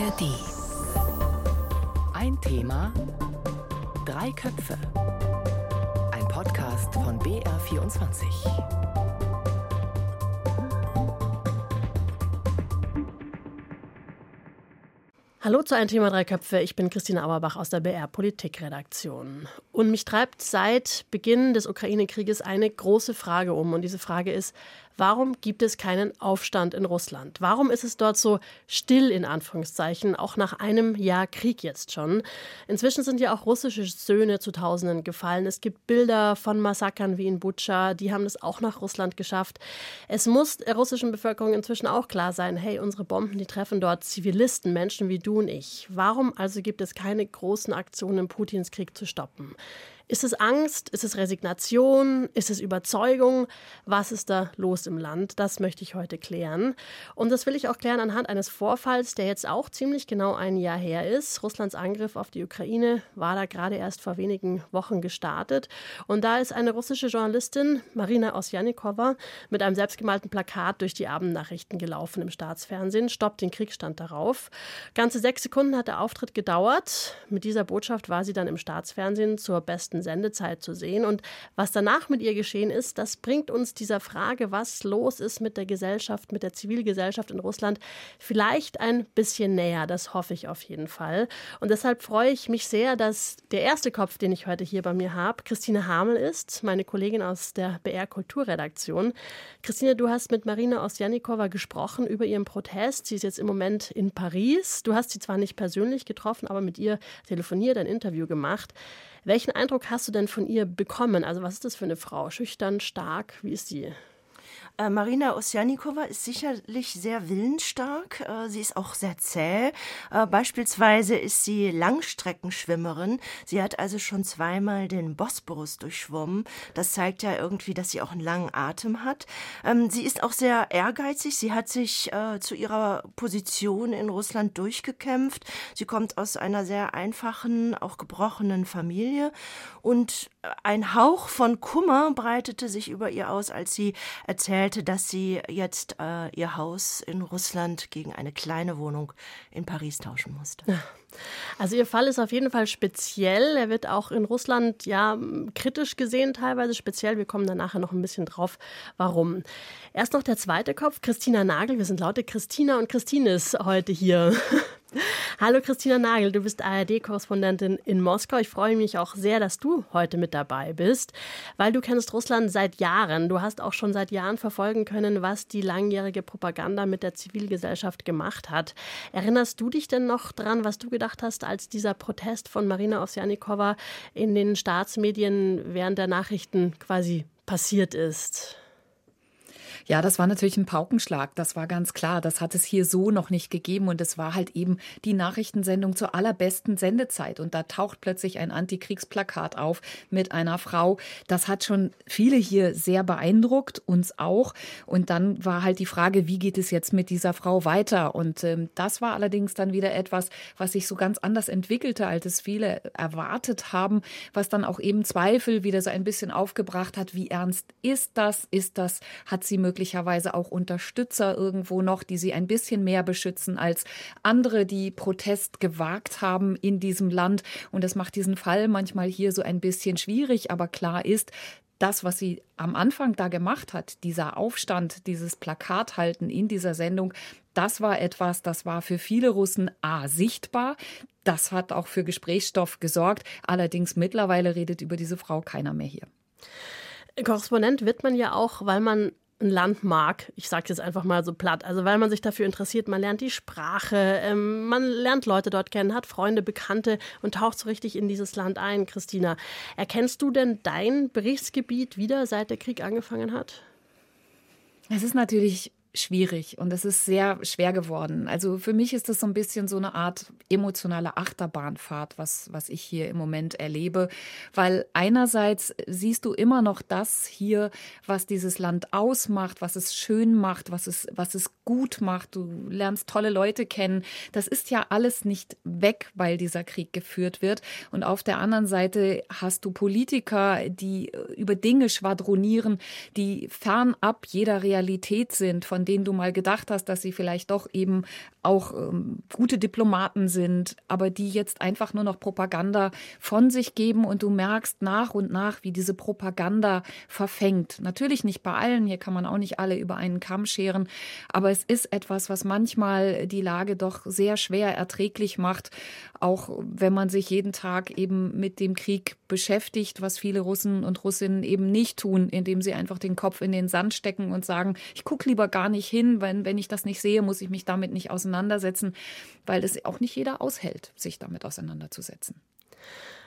ARD. Ein Thema, drei Köpfe. Ein Podcast von BR24. Hallo zu Ein Thema Drei Köpfe. Ich bin Christina Auerbach aus der BR Politikredaktion. Und mich treibt seit Beginn des Ukraine-Krieges eine große Frage um. Und diese Frage ist, Warum gibt es keinen Aufstand in Russland? Warum ist es dort so still in Anführungszeichen, auch nach einem Jahr Krieg jetzt schon? Inzwischen sind ja auch russische Söhne zu Tausenden gefallen. Es gibt Bilder von Massakern wie in Butscha, die haben es auch nach Russland geschafft. Es muss der russischen Bevölkerung inzwischen auch klar sein, hey, unsere Bomben, die treffen dort Zivilisten, Menschen wie du und ich. Warum also gibt es keine großen Aktionen, Putins Krieg zu stoppen? Ist es Angst? Ist es Resignation? Ist es Überzeugung? Was ist da los im Land? Das möchte ich heute klären. Und das will ich auch klären anhand eines Vorfalls, der jetzt auch ziemlich genau ein Jahr her ist. Russlands Angriff auf die Ukraine war da gerade erst vor wenigen Wochen gestartet. Und da ist eine russische Journalistin, Marina Osjanikova, mit einem selbstgemalten Plakat durch die Abendnachrichten gelaufen im Staatsfernsehen. Stoppt den Kriegsstand darauf. Ganze sechs Sekunden hat der Auftritt gedauert. Mit dieser Botschaft war sie dann im Staatsfernsehen zur besten kurzen Sendezeit zu sehen. Und was danach mit ihr geschehen ist, das bringt uns dieser Frage, was los ist mit der Gesellschaft, mit der Zivilgesellschaft in Russland, vielleicht ein bisschen näher. Das hoffe ich auf jeden Fall. Und deshalb freue ich mich sehr, dass der erste Kopf, den ich heute hier bei mir habe, Christine Hamel ist, meine Kollegin aus der BR Kulturredaktion. Christine, du hast mit Marina Osjanikova gesprochen über ihren Protest. Sie ist jetzt im Moment in Paris. Du hast sie zwar nicht persönlich getroffen, aber mit ihr telefoniert, ein Interview gemacht. Welchen Eindruck hast du denn von ihr bekommen? Also was ist das für eine Frau? Schüchtern, stark? Wie ist sie? Äh, Marina Osjanikova ist sicherlich sehr willensstark. Äh, sie ist auch sehr zäh. Äh, beispielsweise ist sie Langstreckenschwimmerin. Sie hat also schon zweimal den Bosporus durchschwommen. Das zeigt ja irgendwie, dass sie auch einen langen Atem hat. Ähm, sie ist auch sehr ehrgeizig. Sie hat sich zu ihrer Position in Russland durchgekämpft. Sie kommt aus einer sehr einfachen, auch gebrochenen Familie. Und ein Hauch von Kummer breitete sich über ihr aus, als sie erzählt, erzählte, dass sie jetzt äh, ihr Haus in Russland gegen eine kleine Wohnung in Paris tauschen musste. Also Ihr Fall ist auf jeden Fall speziell. Er wird auch in Russland ja kritisch gesehen, teilweise speziell. Wir kommen dann nachher noch ein bisschen drauf, warum. Erst noch der zweite Kopf, Christina Nagel. Wir sind laute Christina und Christine ist heute hier. Hallo Christina Nagel, du bist ARD-Korrespondentin in Moskau. Ich freue mich auch sehr, dass du heute mit dabei bist, weil du kennst Russland seit Jahren. Du hast auch schon seit Jahren verfolgen können, was die langjährige Propaganda mit der Zivilgesellschaft gemacht hat. Erinnerst du dich denn noch dran, was du gedacht hast, als dieser Protest von Marina Ovsjanikova in den Staatsmedien während der Nachrichten quasi passiert ist? Ja, das war natürlich ein Paukenschlag, das war ganz klar. Das hat es hier so noch nicht gegeben und es war halt eben die Nachrichtensendung zur allerbesten Sendezeit und da taucht plötzlich ein Antikriegsplakat auf mit einer Frau. Das hat schon viele hier sehr beeindruckt, uns auch. Und dann war halt die Frage, wie geht es jetzt mit dieser Frau weiter? Und ähm, das war allerdings dann wieder etwas, was sich so ganz anders entwickelte, als es viele erwartet haben, was dann auch eben Zweifel wieder so ein bisschen aufgebracht hat. Wie ernst ist das? Ist das? Hat sie möglicherweise möglicherweise auch Unterstützer irgendwo noch, die sie ein bisschen mehr beschützen als andere, die Protest gewagt haben in diesem Land. Und das macht diesen Fall manchmal hier so ein bisschen schwierig. Aber klar ist, das, was sie am Anfang da gemacht hat, dieser Aufstand, dieses Plakathalten in dieser Sendung, das war etwas, das war für viele Russen A sichtbar. Das hat auch für Gesprächsstoff gesorgt. Allerdings mittlerweile redet über diese Frau keiner mehr hier. Korrespondent wird man ja auch, weil man ein Land. Ich sage jetzt einfach mal so platt. Also weil man sich dafür interessiert, man lernt die Sprache, ähm, man lernt Leute dort kennen, hat Freunde, Bekannte und taucht so richtig in dieses Land ein. Christina, erkennst du denn dein Berichtsgebiet wieder, seit der Krieg angefangen hat? Es ist natürlich schwierig und es ist sehr schwer geworden. Also für mich ist das so ein bisschen so eine Art emotionale Achterbahnfahrt, was, was ich hier im Moment erlebe, weil einerseits siehst du immer noch das hier, was dieses Land ausmacht, was es schön macht, was es, was es gut macht. Du lernst tolle Leute kennen. Das ist ja alles nicht weg, weil dieser Krieg geführt wird. Und auf der anderen Seite hast du Politiker, die über Dinge schwadronieren, die fernab jeder Realität sind, von von denen du mal gedacht hast, dass sie vielleicht doch eben auch ähm, gute Diplomaten sind, aber die jetzt einfach nur noch Propaganda von sich geben und du merkst nach und nach, wie diese Propaganda verfängt. Natürlich nicht bei allen, hier kann man auch nicht alle über einen Kamm scheren, aber es ist etwas, was manchmal die Lage doch sehr schwer erträglich macht, auch wenn man sich jeden Tag eben mit dem Krieg beschäftigt, was viele Russen und Russinnen eben nicht tun, indem sie einfach den Kopf in den Sand stecken und sagen, ich gucke lieber gar nicht hin, wenn, wenn ich das nicht sehe, muss ich mich damit nicht auseinandersetzen, weil es auch nicht jeder aushält, sich damit auseinanderzusetzen.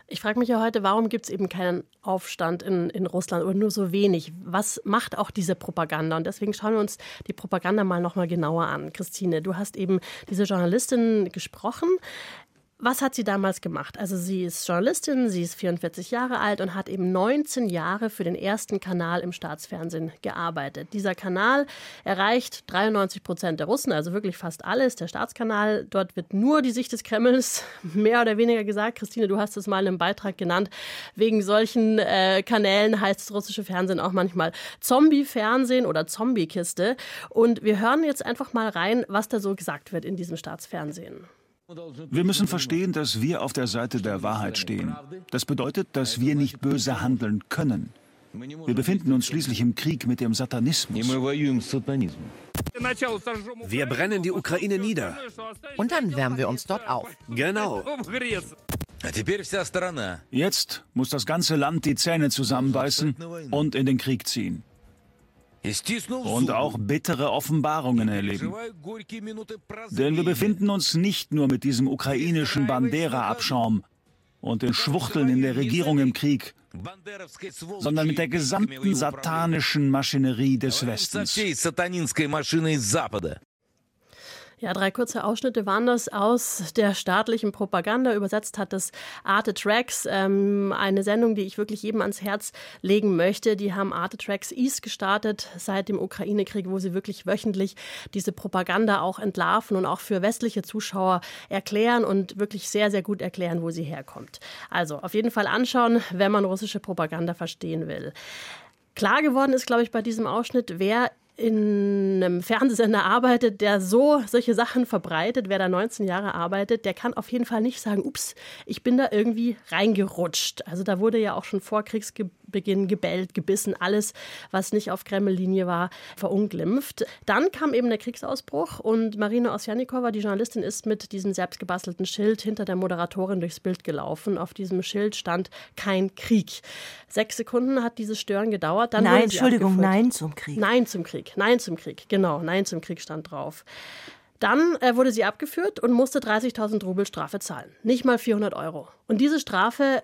Ich frage mich ja heute, warum gibt es eben keinen Aufstand in, in Russland oder nur so wenig? Was macht auch diese Propaganda? Und deswegen schauen wir uns die Propaganda mal noch mal genauer an. Christine, du hast eben diese Journalistin gesprochen. Was hat sie damals gemacht? Also sie ist Journalistin, sie ist 44 Jahre alt und hat eben 19 Jahre für den ersten Kanal im Staatsfernsehen gearbeitet. Dieser Kanal erreicht 93 Prozent der Russen, also wirklich fast alles. Der Staatskanal, dort wird nur die Sicht des Kremls mehr oder weniger gesagt. Christine, du hast es mal einem Beitrag genannt. Wegen solchen äh, Kanälen heißt das russische Fernsehen auch manchmal Zombie-Fernsehen oder Zombie-Kiste. Und wir hören jetzt einfach mal rein, was da so gesagt wird in diesem Staatsfernsehen. Wir müssen verstehen, dass wir auf der Seite der Wahrheit stehen. Das bedeutet, dass wir nicht böse handeln können. Wir befinden uns schließlich im Krieg mit dem Satanismus. Wir brennen die Ukraine nieder. Und dann wärmen wir uns dort auf. Genau. Jetzt muss das ganze Land die Zähne zusammenbeißen und in den Krieg ziehen und auch bittere Offenbarungen erleben. Denn wir befinden uns nicht nur mit diesem ukrainischen Bandera-Abschaum und den Schwuchteln in der Regierung im Krieg, sondern mit der gesamten satanischen Maschinerie des Westens. Ja, drei kurze Ausschnitte waren das aus der staatlichen Propaganda. Übersetzt hat das Arte Tracks, ähm, eine Sendung, die ich wirklich jedem ans Herz legen möchte. Die haben Arte Tracks East gestartet seit dem Ukraine-Krieg, wo sie wirklich wöchentlich diese Propaganda auch entlarven und auch für westliche Zuschauer erklären und wirklich sehr, sehr gut erklären, wo sie herkommt. Also auf jeden Fall anschauen, wenn man russische Propaganda verstehen will. Klar geworden ist, glaube ich, bei diesem Ausschnitt, wer in einem Fernsehsender arbeitet, der so solche Sachen verbreitet, wer da 19 Jahre arbeitet, der kann auf jeden Fall nicht sagen, ups, ich bin da irgendwie reingerutscht. Also da wurde ja auch schon vor Kriegsbeginn gebellt, gebissen, alles, was nicht auf Kreml-Linie war, verunglimpft. Dann kam eben der Kriegsausbruch und Marina Osjanikova, die Journalistin, ist mit diesem selbstgebastelten Schild hinter der Moderatorin durchs Bild gelaufen. Auf diesem Schild stand kein Krieg. Sechs Sekunden hat dieses Stören gedauert. Dann nein, Entschuldigung, nein zum Krieg. Nein zum Krieg. Nein zum Krieg. Genau, Nein zum Krieg stand drauf. Dann äh, wurde sie abgeführt und musste 30.000 Rubel Strafe zahlen. Nicht mal 400 Euro. Und diese Strafe,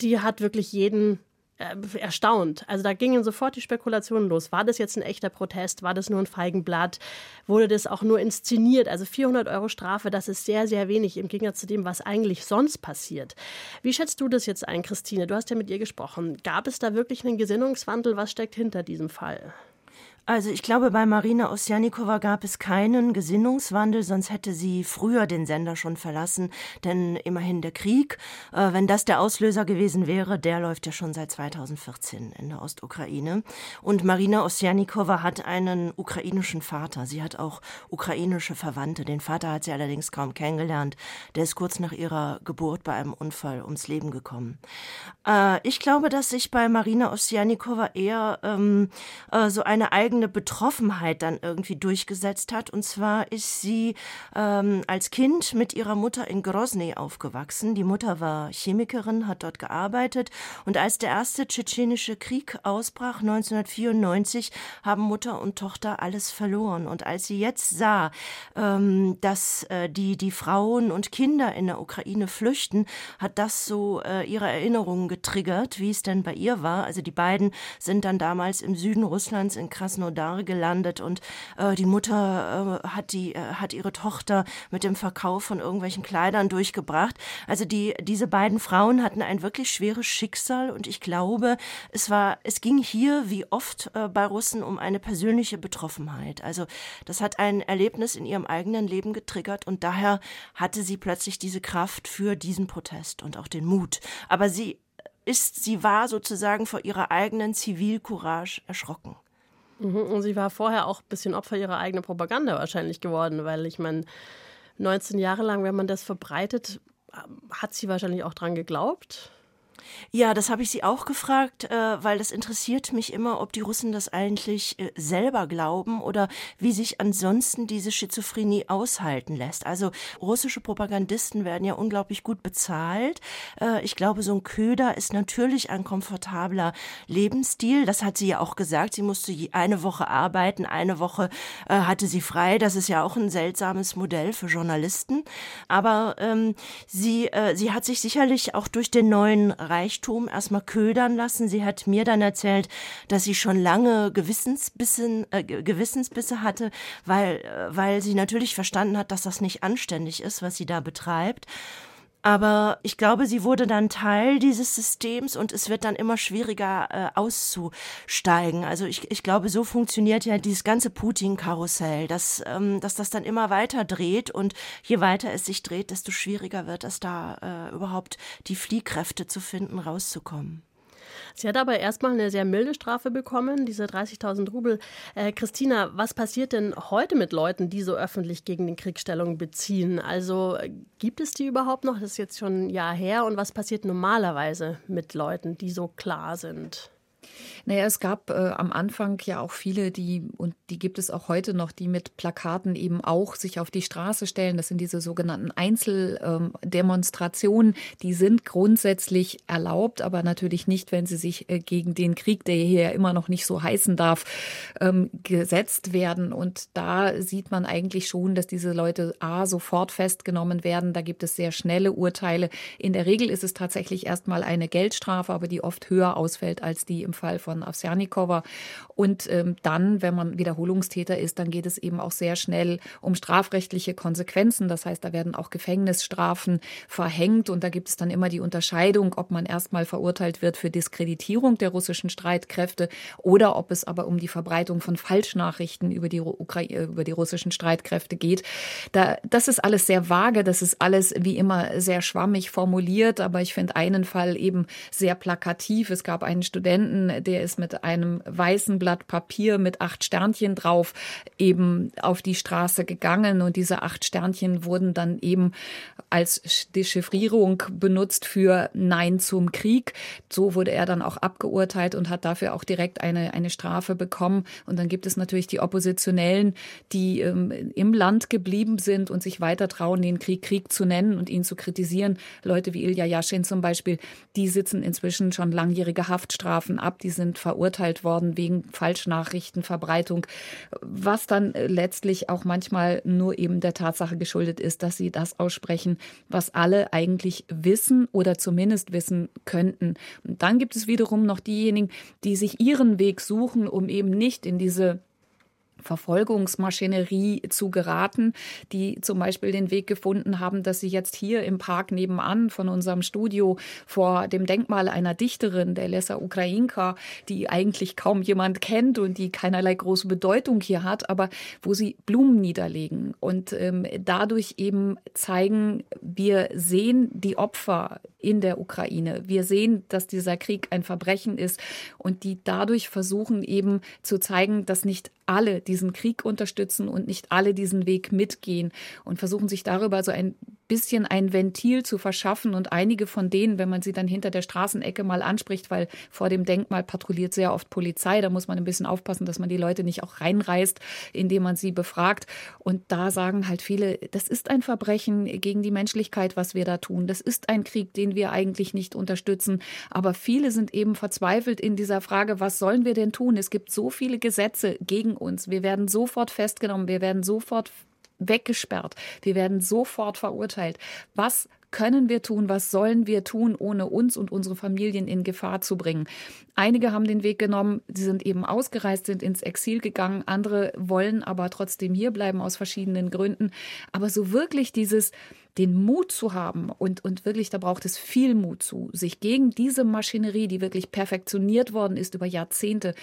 die hat wirklich jeden erstaunt. Also da gingen sofort die Spekulationen los. War das jetzt ein echter Protest? War das nur ein Feigenblatt? Wurde das auch nur inszeniert? Also 400 Euro Strafe, das ist sehr, sehr wenig im Gegensatz zu dem, was eigentlich sonst passiert. Wie schätzt du das jetzt ein, Christine? Du hast ja mit ihr gesprochen. Gab es da wirklich einen Gesinnungswandel? Was steckt hinter diesem Fall? Also ich glaube, bei Marina Osjanikova gab es keinen Gesinnungswandel, sonst hätte sie früher den Sender schon verlassen. Denn immerhin der Krieg, äh, wenn das der Auslöser gewesen wäre, der läuft ja schon seit 2014 in der Ostukraine. Und Marina Osjanikova hat einen ukrainischen Vater. Sie hat auch ukrainische Verwandte. Den Vater hat sie allerdings kaum kennengelernt. Der ist kurz nach ihrer Geburt bei einem Unfall ums Leben gekommen. Äh, ich glaube, dass sich bei Marina Osjanikova eher ähm, äh, so eine eigene eigene Betroffenheit dann irgendwie durchgesetzt hat. Und zwar ist sie ähm, als Kind mit ihrer Mutter in Grozny aufgewachsen. Die Mutter war Chemikerin, hat dort gearbeitet. Und als der erste tschetschenische Krieg ausbrach, 1994, haben Mutter und Tochter alles verloren. Und als sie jetzt sah, ähm, dass äh, die, die Frauen und Kinder in der Ukraine flüchten, hat das so äh, ihre Erinnerungen getriggert, wie es denn bei ihr war. Also die beiden sind dann damals im Süden Russlands in Krasnodar Krasnodar gelandet und äh, die Mutter äh, hat die äh, hat ihre Tochter mit dem Verkauf von irgendwelchen Kleidern durchgebracht. Also die diese beiden Frauen hatten ein wirklich schweres Schicksal und ich glaube, es war es ging hier wie oft äh, bei Russen um eine persönliche Betroffenheit. Also das hat ein Erlebnis in ihrem eigenen Leben getriggert und daher hatte sie plötzlich diese Kraft für diesen Protest und auch den Mut. Aber sie ist, sie war sozusagen vor ihrer eigenen Zivilcourage erschrocken. Mhm, und sie war vorher auch ein bisschen Opfer ihrer eigenen Propaganda wahrscheinlich geworden, weil ich meine, 19 Jahre lang, wenn man das verbreitet, hat sie wahrscheinlich auch dran geglaubt. Ja, das habe ich sie auch gefragt, äh, weil das interessiert mich immer, ob die Russen das eigentlich äh, selber glauben oder wie sich ansonsten diese Schizophrenie aushalten lässt. Also russische Propagandisten werden ja unglaublich gut bezahlt. Äh, ich glaube, so ein Köder ist natürlich ein komfortabler Lebensstil. Das hat sie ja auch gesagt. Sie musste eine Woche arbeiten, eine Woche äh, hatte sie frei. Das ist ja auch ein seltsames Modell für Journalisten. Aber ähm, sie, äh, sie hat sich sicherlich auch durch den neuen Reichtum erstmal ködern lassen. Sie hat mir dann erzählt, dass sie schon lange Gewissensbissen, äh, Gewissensbisse hatte, weil, äh, weil sie natürlich verstanden hat, dass das nicht anständig ist, was sie da betreibt. Aber ich glaube, sie wurde dann Teil dieses Systems und es wird dann immer schwieriger äh, auszusteigen. Also ich, ich glaube, so funktioniert ja dieses ganze Putin-Karussell, dass, ähm, dass das dann immer weiter dreht und je weiter es sich dreht, desto schwieriger wird es da äh, überhaupt die Fliehkräfte zu finden, rauszukommen. Sie hat aber erstmal eine sehr milde Strafe bekommen, diese 30.000 Rubel. Äh, Christina, was passiert denn heute mit Leuten, die so öffentlich gegen den Krieg Stellung beziehen? Also gibt es die überhaupt noch? Das ist jetzt schon ein Jahr her. Und was passiert normalerweise mit Leuten, die so klar sind? Naja, es gab äh, am Anfang ja auch viele, die, und die gibt es auch heute noch, die mit Plakaten eben auch sich auf die Straße stellen. Das sind diese sogenannten Einzeldemonstrationen. Die sind grundsätzlich erlaubt, aber natürlich nicht, wenn sie sich äh, gegen den Krieg, der hier immer noch nicht so heißen darf, ähm, gesetzt werden. Und da sieht man eigentlich schon, dass diese Leute A sofort festgenommen werden. Da gibt es sehr schnelle Urteile. In der Regel ist es tatsächlich erstmal eine Geldstrafe, aber die oft höher ausfällt als die im Fall von Avsjanikova. Und ähm, dann, wenn man Wiederholungstäter ist, dann geht es eben auch sehr schnell um strafrechtliche Konsequenzen. Das heißt, da werden auch Gefängnisstrafen verhängt und da gibt es dann immer die Unterscheidung, ob man erstmal verurteilt wird für Diskreditierung der russischen Streitkräfte oder ob es aber um die Verbreitung von Falschnachrichten über die, Ukraine, über die russischen Streitkräfte geht. Da, das ist alles sehr vage, das ist alles wie immer sehr schwammig formuliert, aber ich finde einen Fall eben sehr plakativ. Es gab einen Studenten, der ist mit einem weißen Blatt Papier mit acht Sternchen drauf eben auf die Straße gegangen und diese acht Sternchen wurden dann eben als Dechiffrierung benutzt für Nein zum Krieg. So wurde er dann auch abgeurteilt und hat dafür auch direkt eine, eine Strafe bekommen. Und dann gibt es natürlich die Oppositionellen, die ähm, im Land geblieben sind und sich weiter trauen, den Krieg Krieg zu nennen und ihn zu kritisieren. Leute wie Ilya Yashin zum Beispiel, die sitzen inzwischen schon langjährige Haftstrafen ab die sind verurteilt worden wegen Falschnachrichtenverbreitung, was dann äh, letztlich auch manchmal nur eben der Tatsache geschuldet ist, dass sie das aussprechen, was alle eigentlich wissen oder zumindest wissen könnten. Und dann gibt es wiederum noch diejenigen, die sich ihren Weg suchen, um eben nicht in diese Verfolgungsmaschinerie zu geraten, die zum Beispiel den Weg gefunden haben, dass sie jetzt hier im Park nebenan von unserem Studio vor dem Denkmal einer Dichterin, der Lesa Ukrainka, die eigentlich kaum jemand kennt und die keinerlei große Bedeutung hier hat, aber wo sie Blumen niederlegen und ähm, dadurch eben zeigen, wir sehen die Opfer in der Ukraine. Wir sehen, dass dieser Krieg ein Verbrechen ist und die dadurch versuchen eben zu zeigen, dass nicht alle diesen Krieg unterstützen und nicht alle diesen Weg mitgehen und versuchen sich darüber so ein bisschen ein Ventil zu verschaffen. Und einige von denen, wenn man sie dann hinter der Straßenecke mal anspricht, weil vor dem Denkmal patrouilliert sehr oft Polizei, da muss man ein bisschen aufpassen, dass man die Leute nicht auch reinreißt, indem man sie befragt. Und da sagen halt viele, das ist ein Verbrechen gegen die Menschlichkeit, was wir da tun. Das ist ein Krieg, den wir eigentlich nicht unterstützen. Aber viele sind eben verzweifelt in dieser Frage, was sollen wir denn tun? Es gibt so viele Gesetze gegen uns. Wir werden sofort festgenommen, wir werden sofort weggesperrt. Wir werden sofort verurteilt. Was können wir tun? Was sollen wir tun, ohne uns und unsere Familien in Gefahr zu bringen? Einige haben den Weg genommen, sie sind eben ausgereist, sind ins Exil gegangen. Andere wollen aber trotzdem hier bleiben aus verschiedenen Gründen. Aber so wirklich dieses, den Mut zu haben und, und wirklich, da braucht es viel Mut zu, sich gegen diese Maschinerie, die wirklich perfektioniert worden ist über Jahrzehnte,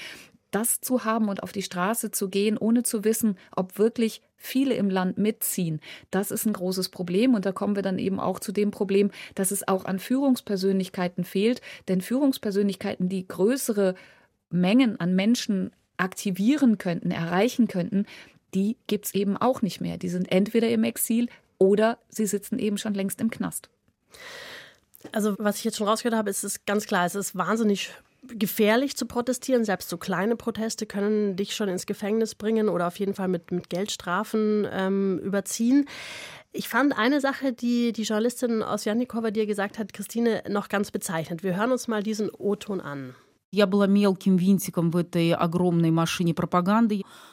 das zu haben und auf die Straße zu gehen, ohne zu wissen, ob wirklich viele im Land mitziehen, das ist ein großes Problem. Und da kommen wir dann eben auch zu dem Problem, dass es auch an Führungspersönlichkeiten fehlt. Denn Führungspersönlichkeiten, die größere Mengen an Menschen aktivieren könnten, erreichen könnten, die gibt es eben auch nicht mehr. Die sind entweder im Exil oder sie sitzen eben schon längst im Knast. Also, was ich jetzt schon rausgehört habe, ist es ganz klar, es ist wahnsinnig gefährlich zu protestieren. Selbst so kleine Proteste können dich schon ins Gefängnis bringen oder auf jeden Fall mit, mit Geldstrafen ähm, überziehen. Ich fand eine Sache, die die Journalistin aus Jannikova dir gesagt hat, Christine, noch ganz bezeichnend. Wir hören uns mal diesen O-Ton an.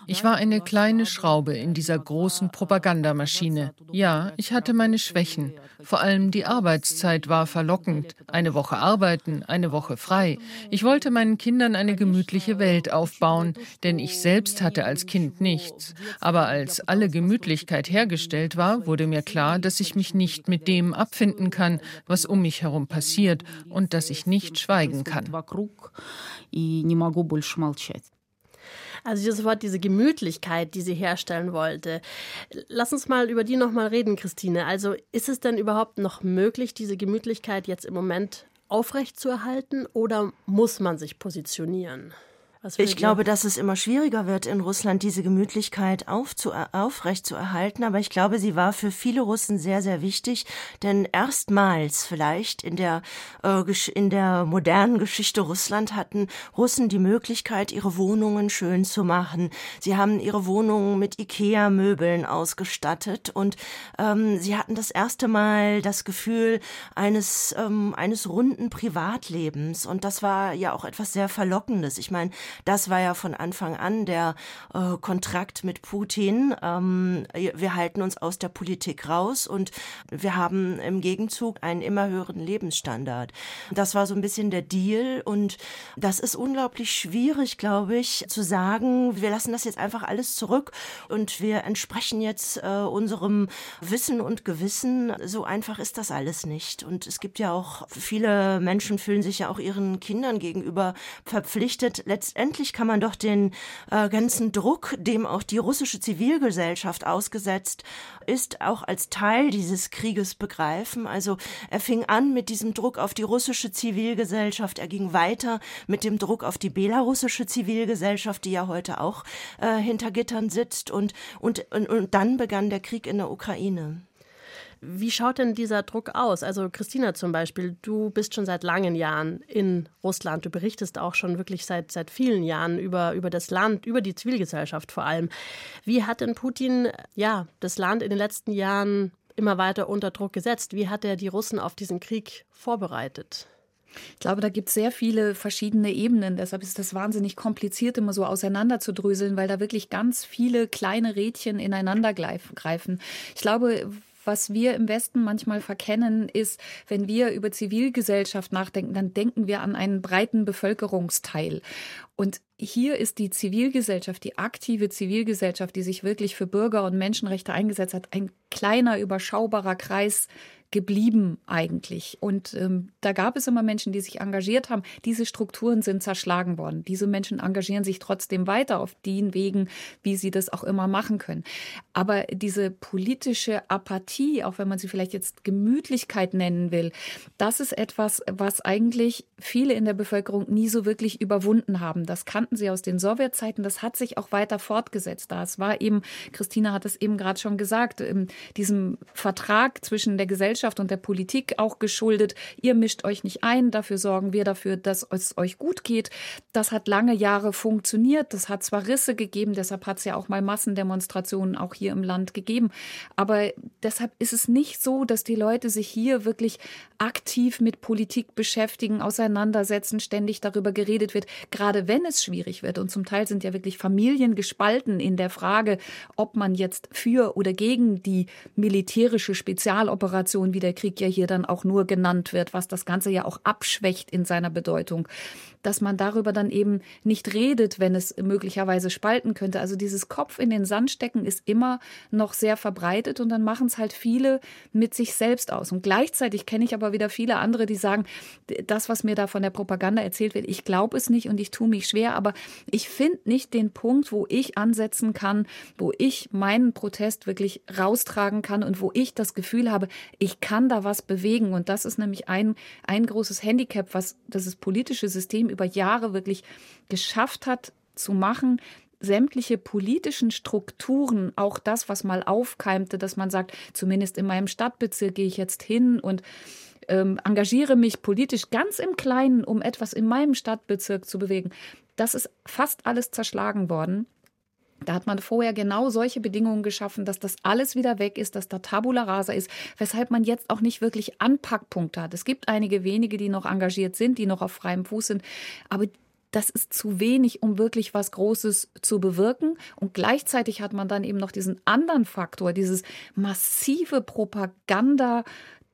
Ich war eine kleine Schraube in dieser großen Propagandamaschine. Ja, ich hatte meine Schwächen. Vor allem die Arbeitszeit war verlockend. Eine Woche arbeiten, eine Woche frei. Ich wollte meinen Kindern eine gemütliche Welt aufbauen, denn ich selbst hatte als Kind nichts. Aber als alle Gemütlichkeit hergestellt war, wurde mir klar, dass ich mich nicht mit dem abfinden kann, was um mich herum passiert und dass ich nicht schweigen kann и не могу больше молчать. Also dieses Wort, diese Gemütlichkeit, die sie herstellen wollte. Lass uns mal über die nochmal reden, Christine. Also ist es denn überhaupt noch möglich, diese Gemütlichkeit jetzt im Moment aufrechtzuerhalten oder muss man sich positionieren? Ich glaube, dass es immer schwieriger wird, in Russland diese Gemütlichkeit aufzu aufrechtzuerhalten. Aber ich glaube, sie war für viele Russen sehr, sehr wichtig. Denn erstmals vielleicht in der, äh, in der modernen Geschichte Russland hatten Russen die Möglichkeit, ihre Wohnungen schön zu machen. Sie haben ihre Wohnungen mit Ikea-Möbeln ausgestattet und ähm, sie hatten das erste Mal das Gefühl eines, ähm, eines runden Privatlebens. Und das war ja auch etwas sehr Verlockendes. Ich meine, das war ja von Anfang an der äh, Kontrakt mit Putin. Ähm, wir halten uns aus der Politik raus und wir haben im Gegenzug einen immer höheren Lebensstandard. Das war so ein bisschen der Deal und das ist unglaublich schwierig, glaube ich, zu sagen, wir lassen das jetzt einfach alles zurück und wir entsprechen jetzt äh, unserem Wissen und Gewissen. So einfach ist das alles nicht. Und es gibt ja auch viele Menschen fühlen sich ja auch ihren Kindern gegenüber verpflichtet, letztendlich letztendlich kann man doch den äh, ganzen Druck, dem auch die russische Zivilgesellschaft ausgesetzt ist, auch als Teil dieses Krieges begreifen. Also er fing an mit diesem Druck auf die russische Zivilgesellschaft, er ging weiter mit dem Druck auf die belarussische Zivilgesellschaft, die ja heute auch äh, hinter Gittern sitzt und, und, und, und dann begann der Krieg in der Ukraine. Wie schaut denn dieser Druck aus? Also Christina zum Beispiel, du bist schon seit langen Jahren in Russland. Du berichtest auch schon wirklich seit, seit vielen Jahren über, über das Land, über die Zivilgesellschaft vor allem. Wie hat denn Putin ja, das Land in den letzten Jahren immer weiter unter Druck gesetzt? Wie hat er die Russen auf diesen Krieg vorbereitet? Ich glaube, da gibt es sehr viele verschiedene Ebenen. Deshalb ist das wahnsinnig kompliziert, immer so auseinanderzudröseln, weil da wirklich ganz viele kleine Rädchen ineinander greifen. Ich glaube, was wir im Westen manchmal verkennen, ist, wenn wir über Zivilgesellschaft nachdenken, dann denken wir an einen breiten Bevölkerungsteil. Und hier ist die Zivilgesellschaft, die aktive Zivilgesellschaft, die sich wirklich für Bürger- und Menschenrechte eingesetzt hat, ein kleiner, überschaubarer Kreis geblieben eigentlich. Und ähm, da gab es immer Menschen, die sich engagiert haben. Diese Strukturen sind zerschlagen worden. Diese Menschen engagieren sich trotzdem weiter auf den Wegen, wie sie das auch immer machen können. Aber diese politische Apathie, auch wenn man sie vielleicht jetzt Gemütlichkeit nennen will, das ist etwas, was eigentlich viele in der Bevölkerung nie so wirklich überwunden haben. Das kannten sie aus den Sowjetzeiten. Das hat sich auch weiter fortgesetzt. Da es war eben, Christina hat es eben gerade schon gesagt, diesem Vertrag zwischen der Gesellschaft Gesellschaft und der Politik auch geschuldet. Ihr mischt euch nicht ein, dafür sorgen wir dafür, dass es euch gut geht. Das hat lange Jahre funktioniert. Das hat zwar Risse gegeben, deshalb hat es ja auch mal Massendemonstrationen auch hier im Land gegeben. Aber deshalb ist es nicht so, dass die Leute sich hier wirklich aktiv mit Politik beschäftigen, auseinandersetzen, ständig darüber geredet wird, gerade wenn es schwierig wird. Und zum Teil sind ja wirklich Familien gespalten in der Frage, ob man jetzt für oder gegen die militärische Spezialoperation wie der Krieg ja hier dann auch nur genannt wird, was das Ganze ja auch abschwächt in seiner Bedeutung, dass man darüber dann eben nicht redet, wenn es möglicherweise spalten könnte. Also dieses Kopf in den Sand stecken ist immer noch sehr verbreitet und dann machen es halt viele mit sich selbst aus. Und gleichzeitig kenne ich aber wieder viele andere, die sagen, das, was mir da von der Propaganda erzählt wird, ich glaube es nicht und ich tue mich schwer, aber ich finde nicht den Punkt, wo ich ansetzen kann, wo ich meinen Protest wirklich raustragen kann und wo ich das Gefühl habe, ich kann da was bewegen. Und das ist nämlich ein, ein großes Handicap, was das politische System über Jahre wirklich geschafft hat, zu machen, sämtliche politischen Strukturen, auch das, was mal aufkeimte, dass man sagt, zumindest in meinem Stadtbezirk gehe ich jetzt hin und ähm, engagiere mich politisch ganz im Kleinen, um etwas in meinem Stadtbezirk zu bewegen. Das ist fast alles zerschlagen worden. Da hat man vorher genau solche Bedingungen geschaffen, dass das alles wieder weg ist, dass da Tabula rasa ist, weshalb man jetzt auch nicht wirklich Anpackpunkte hat. Es gibt einige wenige, die noch engagiert sind, die noch auf freiem Fuß sind, aber das ist zu wenig, um wirklich was Großes zu bewirken. Und gleichzeitig hat man dann eben noch diesen anderen Faktor, dieses massive Propaganda,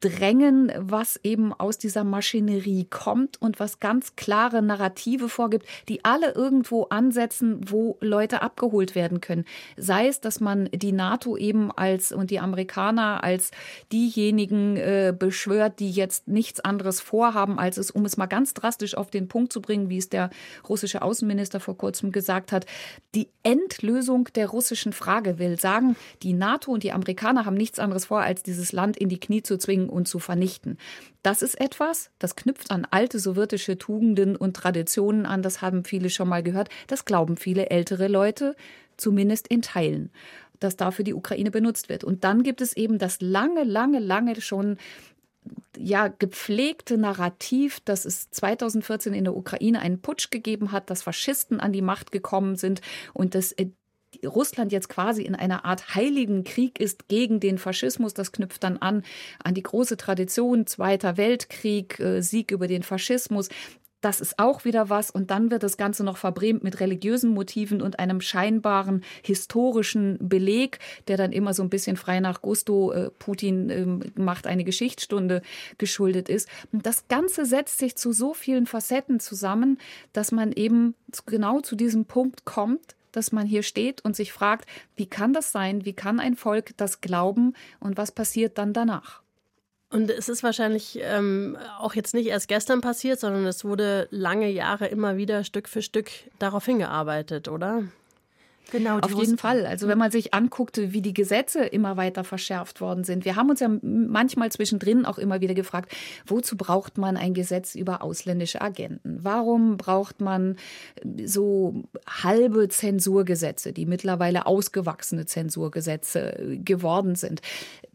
Drängen, was eben aus dieser Maschinerie kommt und was ganz klare Narrative vorgibt, die alle irgendwo ansetzen, wo Leute abgeholt werden können. Sei es, dass man die NATO eben als und die Amerikaner als diejenigen äh, beschwört, die jetzt nichts anderes vorhaben, als es, um es mal ganz drastisch auf den Punkt zu bringen, wie es der russische Außenminister vor kurzem gesagt hat, die Endlösung der russischen Frage will sagen, die NATO und die Amerikaner haben nichts anderes vor, als dieses Land in die Knie zu zwingen und zu vernichten. Das ist etwas, das knüpft an alte sowjetische Tugenden und Traditionen an, das haben viele schon mal gehört, das glauben viele ältere Leute, zumindest in Teilen dass dafür die Ukraine benutzt wird. Und dann gibt es eben das lange, lange, lange schon ja, gepflegte Narrativ, dass es 2014 in der Ukraine einen Putsch gegeben hat, dass Faschisten an die Macht gekommen sind und dass äh, Russland jetzt quasi in einer Art heiligen Krieg ist gegen den Faschismus. Das knüpft dann an an die große Tradition Zweiter Weltkrieg, äh, Sieg über den Faschismus. Das ist auch wieder was. Und dann wird das Ganze noch verbrämt mit religiösen Motiven und einem scheinbaren historischen Beleg, der dann immer so ein bisschen frei nach Gusto äh, Putin ähm, macht eine Geschichtsstunde geschuldet ist. Und das Ganze setzt sich zu so vielen Facetten zusammen, dass man eben genau zu diesem Punkt kommt, dass man hier steht und sich fragt, wie kann das sein? Wie kann ein Volk das glauben? Und was passiert dann danach? Und es ist wahrscheinlich ähm, auch jetzt nicht erst gestern passiert, sondern es wurde lange Jahre immer wieder Stück für Stück darauf hingearbeitet, oder? Genau, auf jeden Fall. Also wenn man sich anguckt, wie die Gesetze immer weiter verschärft worden sind. Wir haben uns ja manchmal zwischendrin auch immer wieder gefragt, wozu braucht man ein Gesetz über ausländische Agenten? Warum braucht man so halbe Zensurgesetze, die mittlerweile ausgewachsene Zensurgesetze geworden sind?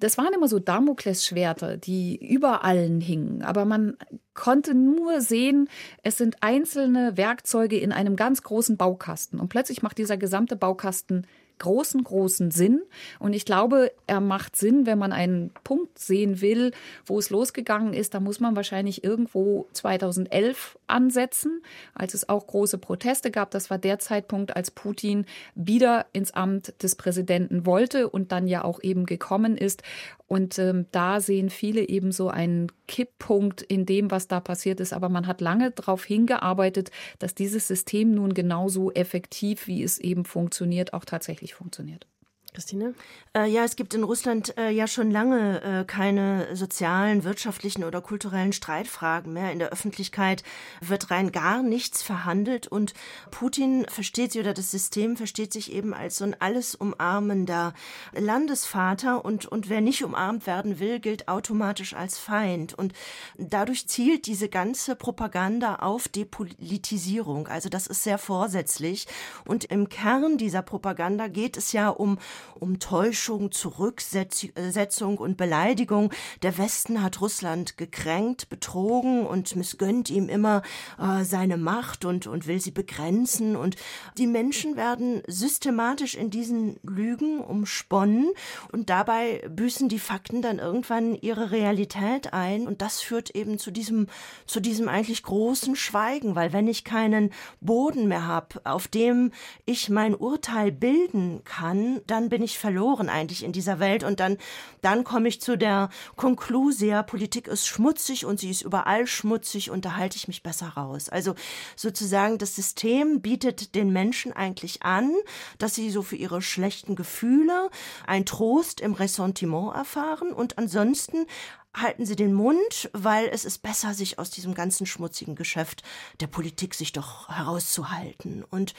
Das waren immer so Damoklesschwerter, die über allen hingen. Aber man konnte nur sehen, es sind einzelne Werkzeuge in einem ganz großen Baukasten. Und plötzlich macht dieser gesamte Baukasten großen, großen Sinn. Und ich glaube, er macht Sinn, wenn man einen Punkt sehen will, wo es losgegangen ist. Da muss man wahrscheinlich irgendwo 2011 ansetzen, als es auch große Proteste gab. Das war der Zeitpunkt, als Putin wieder ins Amt des Präsidenten wollte und dann ja auch eben gekommen ist. Und ähm, da sehen viele eben so einen Kipppunkt in dem, was da passiert ist. Aber man hat lange darauf hingearbeitet, dass dieses System nun genauso effektiv, wie es eben funktioniert, auch tatsächlich funktioniert. Christine? Äh, ja, es gibt in Russland äh, ja schon lange äh, keine sozialen, wirtschaftlichen oder kulturellen Streitfragen mehr. In der Öffentlichkeit wird rein gar nichts verhandelt und Putin versteht sich oder das System versteht sich eben als so ein alles umarmender Landesvater und, und wer nicht umarmt werden will, gilt automatisch als Feind. Und dadurch zielt diese ganze Propaganda auf Depolitisierung. Also das ist sehr vorsätzlich. Und im Kern dieser Propaganda geht es ja um um Täuschung, Zurücksetzung und Beleidigung. Der Westen hat Russland gekränkt, betrogen und missgönnt ihm immer äh, seine Macht und, und will sie begrenzen. Und die Menschen werden systematisch in diesen Lügen umsponnen und dabei büßen die Fakten dann irgendwann ihre Realität ein. Und das führt eben zu diesem, zu diesem eigentlich großen Schweigen, weil wenn ich keinen Boden mehr habe, auf dem ich mein Urteil bilden kann, dann bin ich verloren eigentlich in dieser Welt. Und dann, dann komme ich zu der Konklusia, Politik ist schmutzig und sie ist überall schmutzig und da halte ich mich besser raus. Also sozusagen das System bietet den Menschen eigentlich an, dass sie so für ihre schlechten Gefühle ein Trost im Ressentiment erfahren und ansonsten halten Sie den Mund, weil es ist besser, sich aus diesem ganzen schmutzigen Geschäft der Politik sich doch herauszuhalten. Und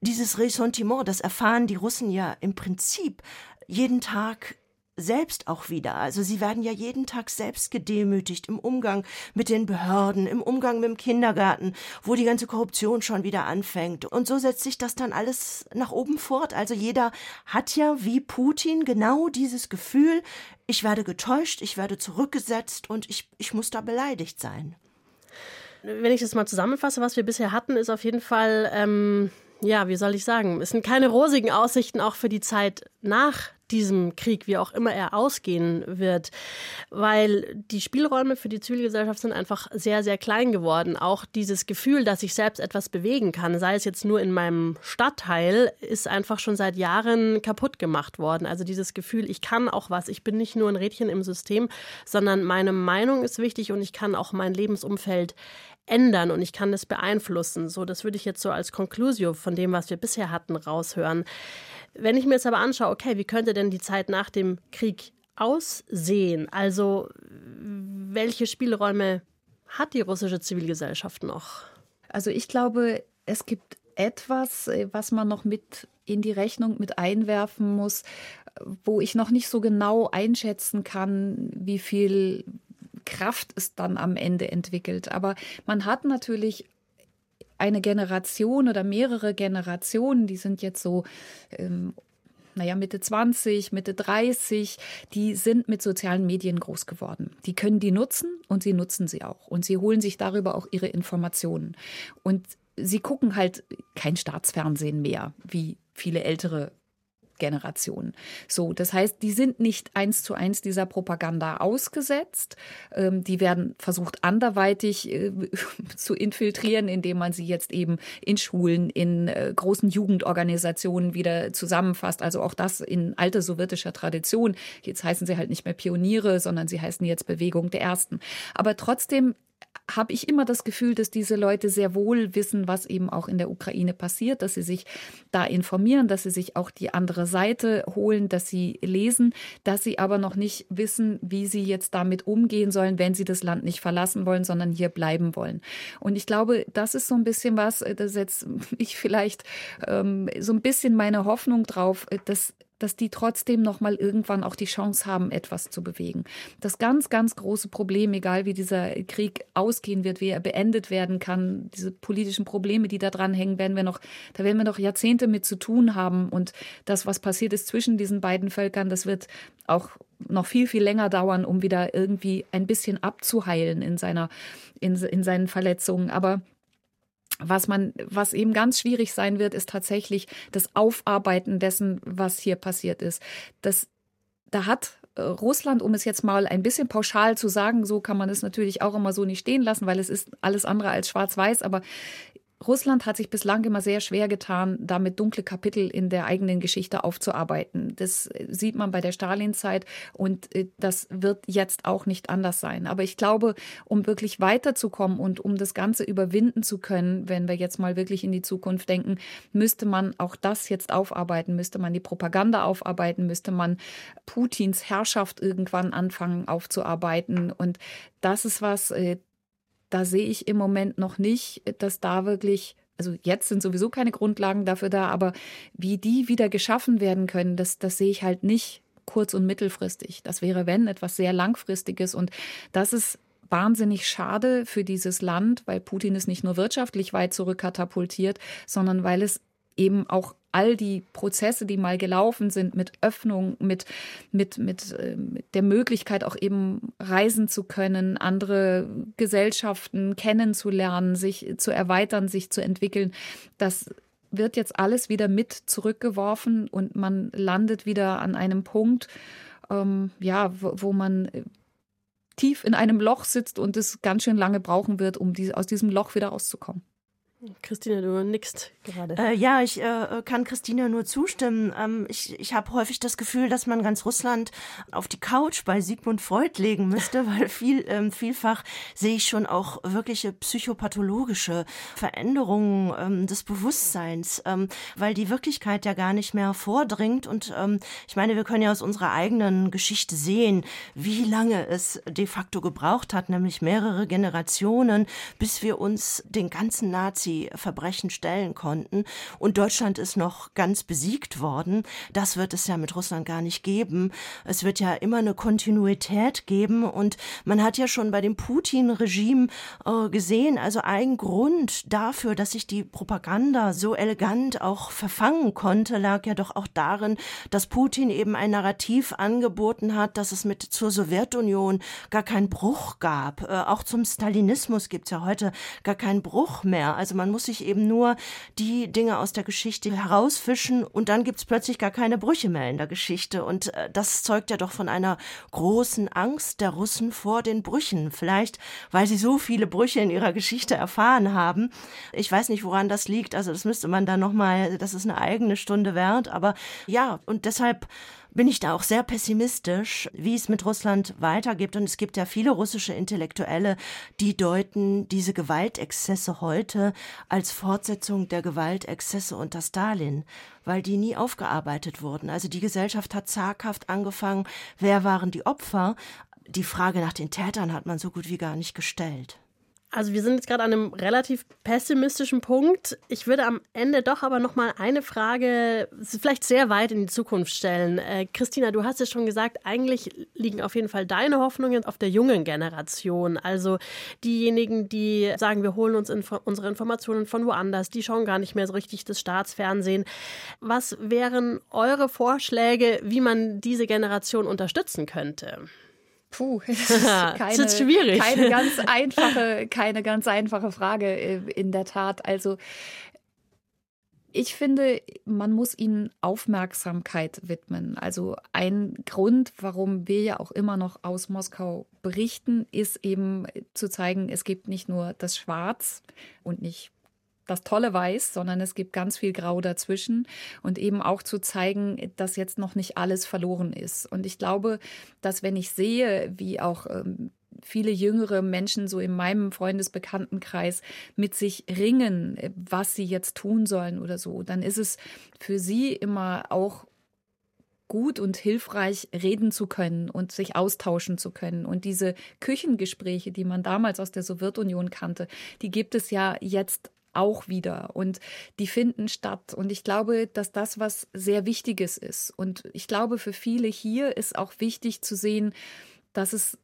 dieses Ressentiment, das erfahren die Russen ja im Prinzip jeden Tag selbst auch wieder. Also sie werden ja jeden Tag selbst gedemütigt im Umgang mit den Behörden, im Umgang mit dem Kindergarten, wo die ganze Korruption schon wieder anfängt. Und so setzt sich das dann alles nach oben fort. Also jeder hat ja wie Putin genau dieses Gefühl, ich werde getäuscht, ich werde zurückgesetzt und ich, ich muss da beleidigt sein. Wenn ich das mal zusammenfasse, was wir bisher hatten, ist auf jeden Fall, ähm, ja, wie soll ich sagen, es sind keine rosigen Aussichten auch für die Zeit nach diesem Krieg, wie auch immer er ausgehen wird, weil die Spielräume für die Zivilgesellschaft sind einfach sehr, sehr klein geworden. Auch dieses Gefühl, dass ich selbst etwas bewegen kann, sei es jetzt nur in meinem Stadtteil, ist einfach schon seit Jahren kaputt gemacht worden. Also dieses Gefühl, ich kann auch was, ich bin nicht nur ein Rädchen im System, sondern meine Meinung ist wichtig und ich kann auch mein Lebensumfeld ändern und ich kann das beeinflussen. So, das würde ich jetzt so als Conclusio von dem, was wir bisher hatten, raushören. Wenn ich mir jetzt aber anschaue, okay, wie könnte denn die Zeit nach dem Krieg aussehen? Also, welche Spielräume hat die russische Zivilgesellschaft noch? Also, ich glaube, es gibt etwas, äh, was man noch mit in die Rechnung mit einwerfen muss, wo ich noch nicht so genau einschätzen kann, wie viel Kraft es dann am Ende entwickelt. Aber man hat natürlich eine Generation oder mehrere Generationen, die sind jetzt so ähm, naja, Mitte 20, Mitte 30, die sind mit sozialen Medien groß geworden. Die können die nutzen und sie nutzen sie auch. Und sie holen sich darüber auch ihre Informationen. Und sie gucken halt kein Staatsfernsehen mehr, wie viele ältere Generation. So, das heißt, die sind nicht eins zu eins dieser Propaganda ausgesetzt. Ähm, die werden versucht anderweitig äh, zu infiltrieren, indem man sie jetzt eben in Schulen, in äh, großen Jugendorganisationen wieder zusammenfasst. Also auch das in alter sowjetischer Tradition. Jetzt heißen sie halt nicht mehr Pioniere, sondern sie heißen jetzt Bewegung der Ersten. Aber trotzdem habe ich immer das Gefühl, dass diese Leute sehr wohl wissen, was eben auch in der Ukraine passiert, dass sie sich da informieren, dass sie sich auch die andere Seite holen, dass sie lesen, dass sie aber noch nicht wissen, wie sie jetzt damit umgehen sollen, wenn sie das Land nicht verlassen wollen, sondern hier bleiben wollen. Und ich glaube, das ist so ein bisschen was, da setze ich vielleicht ähm, so ein bisschen meine Hoffnung drauf, dass dass die trotzdem noch mal irgendwann auch die Chance haben, etwas zu bewegen. Das ganz, ganz große Problem, egal wie dieser Krieg ausgehen wird, wie er beendet werden kann, diese politischen Probleme, die da dran hängen, werden wir noch, da werden wir noch Jahrzehnte mit zu tun haben. Und das, was passiert ist zwischen diesen beiden Völkern, das wird auch noch viel, viel länger dauern, um wieder irgendwie ein bisschen abzuheilen in seiner, in, in seinen Verletzungen. Aber was man, was eben ganz schwierig sein wird, ist tatsächlich das Aufarbeiten dessen, was hier passiert ist. Das, da hat äh, Russland, um es jetzt mal ein bisschen pauschal zu sagen, so kann man es natürlich auch immer so nicht stehen lassen, weil es ist alles andere als schwarz-weiß, aber Russland hat sich bislang immer sehr schwer getan, damit dunkle Kapitel in der eigenen Geschichte aufzuarbeiten. Das sieht man bei der Stalinzeit und äh, das wird jetzt auch nicht anders sein. Aber ich glaube, um wirklich weiterzukommen und um das Ganze überwinden zu können, wenn wir jetzt mal wirklich in die Zukunft denken, müsste man auch das jetzt aufarbeiten, müsste man die Propaganda aufarbeiten, müsste man Putins Herrschaft irgendwann anfangen aufzuarbeiten. Und das ist was, äh, da sehe ich im Moment noch nicht, dass da wirklich also jetzt sind sowieso keine Grundlagen dafür da, aber wie die wieder geschaffen werden können, das, das sehe ich halt nicht kurz- und mittelfristig. Das wäre, wenn, etwas sehr Langfristiges. Und das ist wahnsinnig schade für dieses Land, weil Putin es nicht nur wirtschaftlich weit zurückkatapultiert, sondern weil es eben auch all die Prozesse, die mal gelaufen sind, mit Öffnung, mit, mit, mit, äh, mit der Möglichkeit auch eben reisen zu können, andere Gesellschaften kennenzulernen, sich zu erweitern, sich zu entwickeln, das wird jetzt alles wieder mit zurückgeworfen und man landet wieder an einem Punkt, ähm, ja, wo, wo man tief in einem Loch sitzt und es ganz schön lange brauchen wird, um die, aus diesem Loch wieder rauszukommen. Christina, du nickst gerade. Äh, ja, ich äh, kann Christina nur zustimmen. Ähm, ich ich habe häufig das Gefühl, dass man ganz Russland auf die Couch bei Sigmund Freud legen müsste, weil viel, ähm, vielfach sehe ich schon auch wirkliche psychopathologische Veränderungen ähm, des Bewusstseins, ähm, weil die Wirklichkeit ja gar nicht mehr vordringt. Und ähm, ich meine, wir können ja aus unserer eigenen Geschichte sehen, wie lange es de facto gebraucht hat, nämlich mehrere Generationen, bis wir uns den ganzen Nazi sie Verbrechen stellen konnten. Und Deutschland ist noch ganz besiegt worden. Das wird es ja mit Russland gar nicht geben. Es wird ja immer eine Kontinuität geben. Und man hat ja schon bei dem Putin-Regime äh, gesehen, also ein Grund dafür, dass sich die Propaganda so elegant auch verfangen konnte, lag ja doch auch darin, dass Putin eben ein Narrativ angeboten hat, dass es mit zur Sowjetunion gar keinen Bruch gab. Äh, auch zum Stalinismus gibt es ja heute gar keinen Bruch mehr. Also man muss sich eben nur die Dinge aus der Geschichte herausfischen und dann gibt es plötzlich gar keine Brüche mehr in der Geschichte. Und äh, das zeugt ja doch von einer großen Angst der Russen vor den Brüchen. Vielleicht, weil sie so viele Brüche in ihrer Geschichte erfahren haben. Ich weiß nicht, woran das liegt. Also das müsste man dann nochmal, das ist eine eigene Stunde wert. Aber ja, und deshalb bin ich da auch sehr pessimistisch, wie es mit Russland weitergeht. Und es gibt ja viele russische Intellektuelle, die deuten diese Gewaltexzesse heute als Fortsetzung der Gewaltexzesse unter Stalin, weil die nie aufgearbeitet wurden. Also die Gesellschaft hat zaghaft angefangen, wer waren die Opfer? Die Frage nach den Tätern hat man so gut wie gar nicht gestellt. Also wir sind jetzt gerade an einem relativ pessimistischen Punkt. Ich würde am Ende doch aber noch mal eine Frage, vielleicht sehr weit in die Zukunft stellen. Äh, Christina, du hast es schon gesagt, eigentlich liegen auf jeden Fall deine Hoffnungen auf der jungen Generation. Also diejenigen, die sagen, wir holen uns info unsere Informationen von woanders, die schauen gar nicht mehr so richtig das Staatsfernsehen. Was wären eure Vorschläge, wie man diese Generation unterstützen könnte? Puh, das ist keine, das ist schwierig. keine ganz einfache, keine ganz einfache Frage äh, in der Tat. Also ich finde, man muss ihnen Aufmerksamkeit widmen. Also ein Grund, warum wir ja auch immer noch aus Moskau berichten, ist eben zu zeigen, es gibt nicht nur das Schwarz und nicht das tolle Weiß, sondern es gibt ganz viel Grau dazwischen und eben auch zu zeigen, dass jetzt noch nicht alles verloren ist. Und ich glaube, dass wenn ich sehe, wie auch ähm, viele jüngere Menschen so in meinem Freundesbekanntenkreis mit sich ringen, was sie jetzt tun sollen oder so, dann ist es für sie immer auch gut und hilfreich reden zu können und sich austauschen zu können. Und diese Küchengespräche, die man damals aus der Sowjetunion kannte, die gibt es ja jetzt auch wieder und die finden statt. Und ich glaube, dass das was sehr Wichtiges ist. Und ich glaube, für viele hier ist auch wichtig zu sehen, dass es,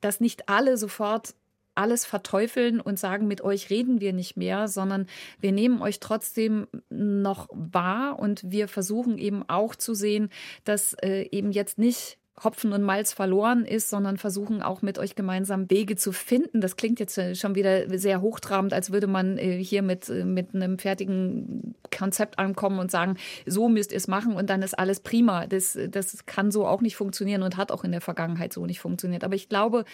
dass nicht alle sofort alles verteufeln und sagen, mit euch reden wir nicht mehr, sondern wir nehmen euch trotzdem noch wahr und wir versuchen eben auch zu sehen, dass äh, eben jetzt nicht Hopfen und Malz verloren ist, sondern versuchen auch mit euch gemeinsam Wege zu finden. Das klingt jetzt schon wieder sehr hochtrabend, als würde man äh, hier mit, äh, mit einem fertigen Konzept ankommen und sagen, so müsst ihr es machen und dann ist alles prima. Das, das kann so auch nicht funktionieren und hat auch in der Vergangenheit so nicht funktioniert. Aber ich glaube,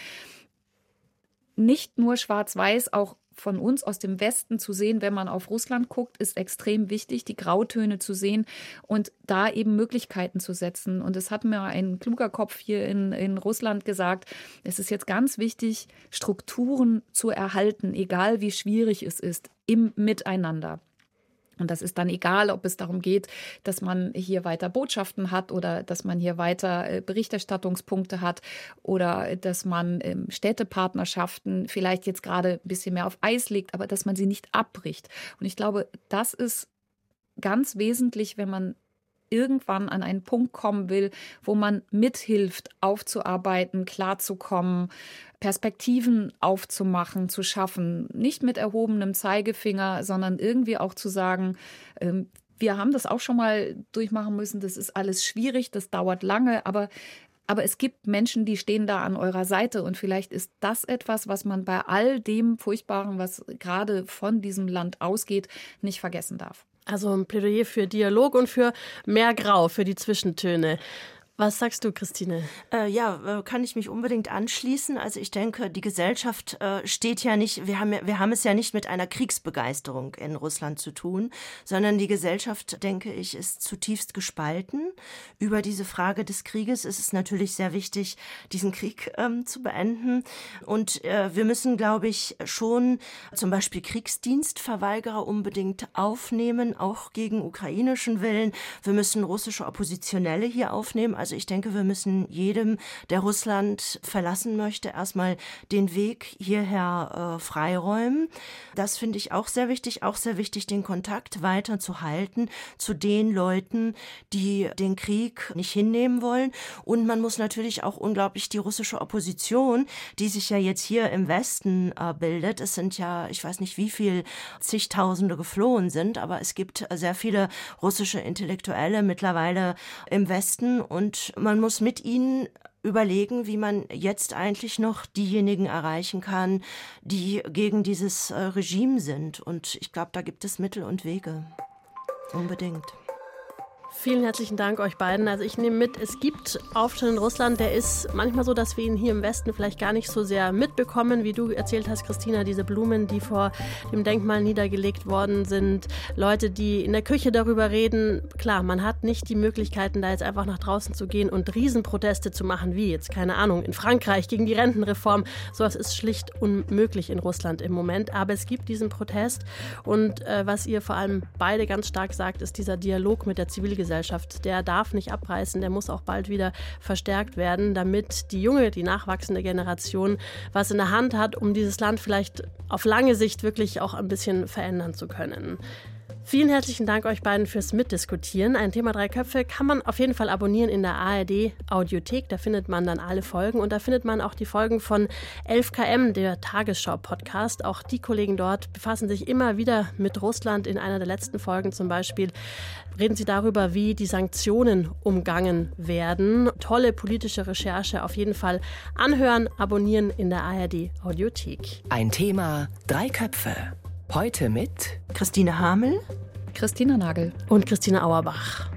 nicht nur schwarz-weiß, auch von uns aus dem Westen zu sehen, wenn man auf Russland guckt, ist extrem wichtig, die Grautöne zu sehen und da eben Möglichkeiten zu setzen. Und es hat mir ein kluger Kopf hier in, in Russland gesagt, es ist jetzt ganz wichtig, Strukturen zu erhalten, egal wie schwierig es ist, im Miteinander. Und das ist dann egal, ob es darum geht, dass man hier weiter Botschaften hat oder dass man hier weiter äh, Berichterstattungspunkte hat oder dass man ähm, Städtepartnerschaften vielleicht jetzt gerade ein bisschen mehr auf Eis legt, aber dass man sie nicht abbricht. Und ich glaube, das ist ganz wesentlich, wenn man irgendwann an einen Punkt kommen will, wo man mithilft, aufzuarbeiten, klarzukommen, Perspektiven aufzumachen, zu schaffen. Nicht mit erhobenem Zeigefinger, sondern irgendwie auch zu sagen, ähm, wir haben das auch schon mal durchmachen müssen, das ist alles schwierig, das dauert lange, aber aber es gibt Menschen, die stehen da an eurer Seite und vielleicht ist das etwas, was man bei all dem Furchtbaren, was gerade von diesem Land ausgeht, nicht vergessen darf. Also ein Plädoyer für Dialog und für mehr Grau, für die Zwischentöne. Was sagst du, Christine? Äh, ja, äh, kann ich mich unbedingt anschließen. Also ich denke, die Gesellschaft äh, steht ja nicht, wir haben, wir haben es ja nicht mit einer Kriegsbegeisterung in Russland zu tun, sondern die Gesellschaft, denke ich, ist zutiefst gespalten. Über diese Frage des Krieges ist es natürlich sehr wichtig, diesen Krieg ähm, zu beenden. Und äh, wir müssen, glaube ich, schon zum Beispiel Kriegsdienstverweigerer unbedingt aufnehmen, auch gegen ukrainischen Willen. Wir müssen russische Oppositionelle hier aufnehmen. Also Also ich denke, wir müssen jedem, der Russland verlassen möchte, erstmal den Weg hierher äh, freiräumen. Das finde ich auch sehr wichtig. Auch sehr wichtig, den Kontakt weiter zu halten zu den Leuten, die den Krieg nicht hinnehmen wollen. Und man muss natürlich auch unglaublich die russische Opposition, die sich ja jetzt hier im Westen äh, bildet. Es sind ja, ich weiß nicht, wie viel zigtausende geflohen sind, aber es gibt sehr viele russische Intellektuelle mittlerweile im Westen und man muss mit ihnen überlegen, wie man jetzt eigentlich noch diejenigen erreichen kann, die gegen dieses äh, Regime sind. Und ich glaube, da gibt es Mittel und Wege. Unbedingt. Vielen herzlichen Dank euch beiden. Also ich nehme mit, es gibt Aufstand in Russland, der ist manchmal so, dass wir ihn hier im Westen vielleicht gar nicht so sehr mitbekommen, wie du erzählt hast, Christina, diese Blumen, die vor dem Denkmal niedergelegt worden sind, Leute, die in der Küche darüber reden. Klar, man hat nicht die Möglichkeiten, da jetzt einfach nach draußen zu gehen und Riesenproteste zu machen, wie jetzt, keine Ahnung, in Frankreich gegen die Rentenreform. Sowas ist schlicht unmöglich in Russland im Moment. Aber es gibt diesen Protest und äh, was ihr vor allem beide ganz stark sagt, ist dieser Dialog mit der Zivilgesellschaft. Der darf nicht abreißen, der muss auch bald wieder verstärkt werden, damit die junge, die nachwachsende Generation was in der Hand hat, um dieses Land vielleicht auf lange Sicht wirklich auch ein bisschen verändern zu können. Vielen herzlichen Dank euch beiden fürs Mitdiskutieren. Ein Thema drei Köpfe kann man auf jeden Fall abonnieren in der ARD Audiothek. Da findet man dann alle Folgen und da findet man auch die Folgen von 11KM, der Tagesschau-Podcast. Auch die Kollegen dort befassen sich immer wieder mit Russland. In einer der letzten Folgen zum Beispiel reden sie darüber, wie die Sanktionen umgangen werden. Tolle politische Recherche. Auf jeden Fall anhören, abonnieren in der ARD Audiothek. Ein Thema, drei Köpfe. Heute mit Christine Hamel, Christina Nagel und Christina Auerbach.